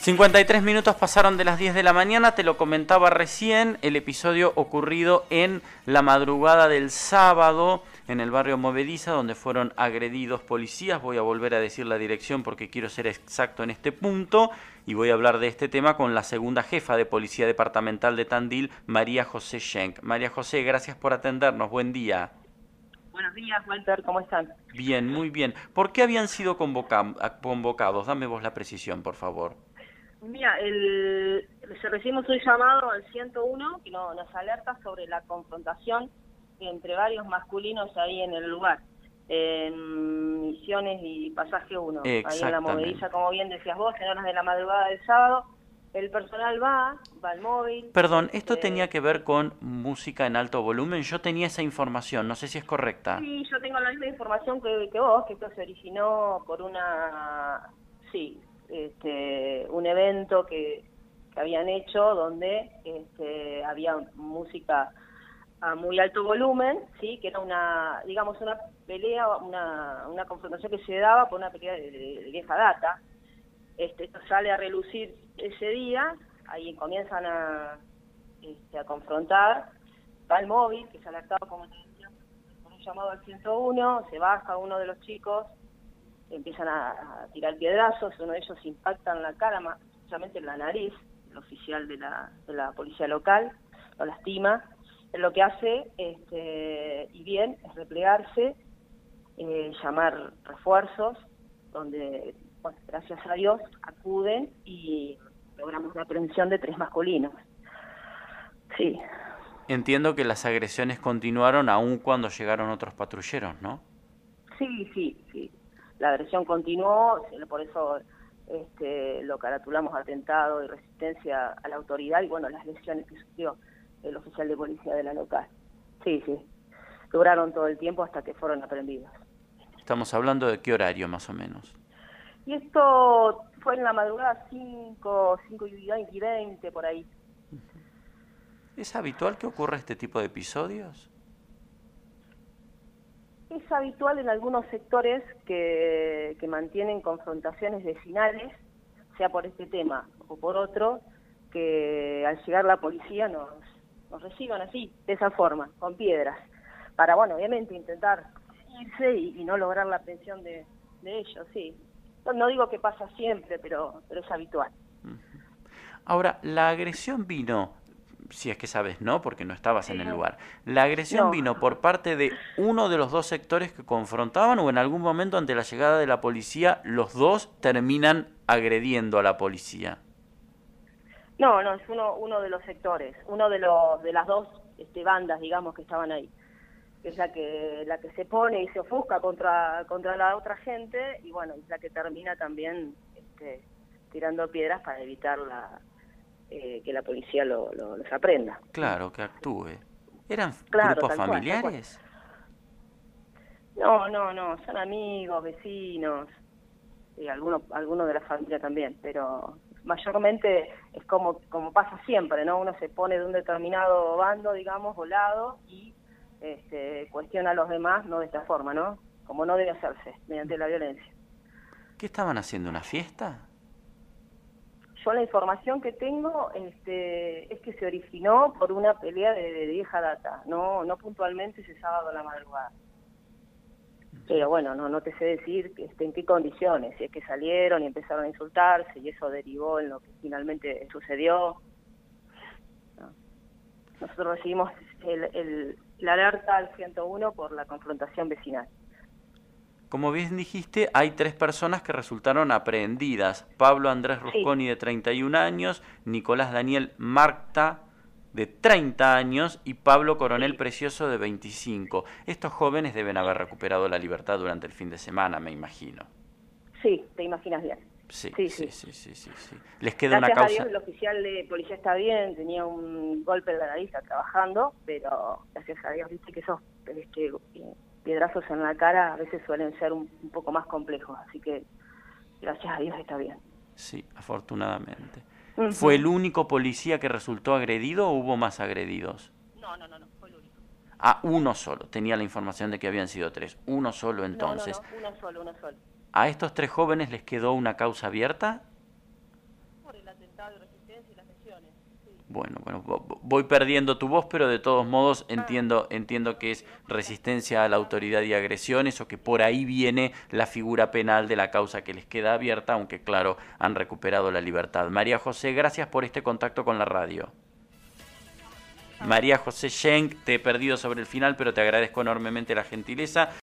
53 minutos pasaron de las 10 de la mañana, te lo comentaba recién, el episodio ocurrido en la madrugada del sábado en el barrio Movediza, donde fueron agredidos policías. Voy a volver a decir la dirección porque quiero ser exacto en este punto y voy a hablar de este tema con la segunda jefa de Policía Departamental de Tandil, María José Schenk. María José, gracias por atendernos. Buen día. Buenos días, Walter, ¿cómo están? Bien, muy bien. ¿Por qué habían sido convocados? Dame vos la precisión, por favor. Mira, el, recibimos un llamado al 101 que nos alerta sobre la confrontación entre varios masculinos ahí en el lugar, en Misiones y Pasaje 1, ahí en la movediza, como bien decías vos, en horas de la madrugada del sábado. El personal va, va al móvil. Perdón, esto este tenía que ver con música en alto volumen. Yo tenía esa información, no sé si es correcta. Sí, yo tengo la misma información que, que vos, que esto se originó por una. Sí, este, un evento que, habían hecho donde este, había música a muy alto volumen, sí, que era una, digamos, una pelea, una, una confrontación que se daba por una pelea de, vieja data. Este, esto sale a relucir ese día, ahí comienzan a, este, a confrontar, va el móvil, que se alertaba como con un llamado al 101, se baja uno de los chicos, empiezan a, tirar piedrazos, uno de ellos impacta en la cara, más en la nariz, el oficial de la, de la policía local, lo lastima. Lo que hace, este, y bien, es replegarse, eh, llamar refuerzos, donde, gracias a Dios, acuden y logramos la aprehensión de tres masculinos. Sí. Entiendo que las agresiones continuaron aún cuando llegaron otros patrulleros, ¿no? Sí, sí, sí la agresión continuó, por eso este, lo caratulamos atentado y resistencia a la autoridad y bueno, las lesiones que sufrió el oficial de policía de la local. Sí, sí, duraron todo el tiempo hasta que fueron aprendidos. Estamos hablando de qué horario más o menos. Y esto fue en la madrugada 5, 5 y 20, por ahí. ¿Es habitual que ocurra este tipo de episodios? Es habitual en algunos sectores que, mantienen confrontaciones vecinales, sea por este tema o por otro, que al llegar la policía nos, nos reciban así, de esa forma, con piedras, para, bueno, obviamente intentar irse y, no lograr la atención de, ellos, sí. No, digo que pasa siempre, pero, pero es habitual. Ahora, la agresión vino si es que sabes, ¿no? Porque no estabas en el lugar. ¿La agresión vino por parte de uno de los dos sectores que confrontaban o en algún momento ante la llegada de la policía los dos terminan agrediendo a la policía? No, no, es uno, uno de los sectores, uno de, los, de las dos este, bandas, digamos, que estaban ahí. Que es la que, la que se pone y se ofusca contra, contra la otra gente y bueno, es la que termina también este, tirando piedras para evitar la, eh, que la policía lo, los aprenda. Claro, que actúe. ¿Eran grupos familiares? no, no, no, son amigos, vecinos, y algunos algunos de la familia también, pero mayormente es como como pasa siempre, ¿no? Uno se pone de un determinado bando, digamos, o lado y este, cuestiona a los demás, no de esta forma, ¿no? Como no debe hacerse, mediante la violencia. ¿Qué estaban haciendo? ¿Una fiesta? Yo la información que tengo este, es que se originó por una pelea de, vieja data, no, no puntualmente ese sábado a la madrugada. Pero bueno, no, no te sé decir este, en qué condiciones, si es que salieron y empezaron a insultarse y eso derivó en lo que finalmente sucedió. Nosotros recibimos el, el, la alerta al 101 por la confrontación vecinal. Como bien dijiste, hay tres personas que resultaron aprehendidas. Pablo Andrés Rusconi de 31 años, Nicolás Daniel Marta de 30 años y Pablo Coronel Precioso de 25. Estos jóvenes deben haber recuperado la libertad durante el fin de semana, me imagino. Sí, te imaginas bien. Sí, sí, sí, sí, sí, sí, Les queda una causa. A Dios, el oficial de policía está bien, tenía un golpe de la nariz trabajando, pero gracias a Dios, viste que eso, este, piedrazos en la cara a veces suelen ser un, poco más complejos, así que gracias a Dios está bien. Sí, afortunadamente. ¿Fue el único policía que resultó agredido o hubo más agredidos? No, no, no, no fue el único. Ah, uno solo. Tenía la información de que habían sido tres. Uno solo entonces. No, no, uno solo, uno solo. ¿A estos tres jóvenes les quedó una causa abierta? Por estado de resistencia y las lesiones. Bueno, bueno, voy perdiendo tu voz, pero de todos modos ah. entiendo, entiendo que es resistencia a la autoridad y agresiones o que por ahí viene la figura penal de la causa que les queda abierta, aunque claro, han recuperado la libertad. María José, gracias por este contacto con la radio. María José Schenk, te he perdido sobre el final, pero te agradezco enormemente la gentileza.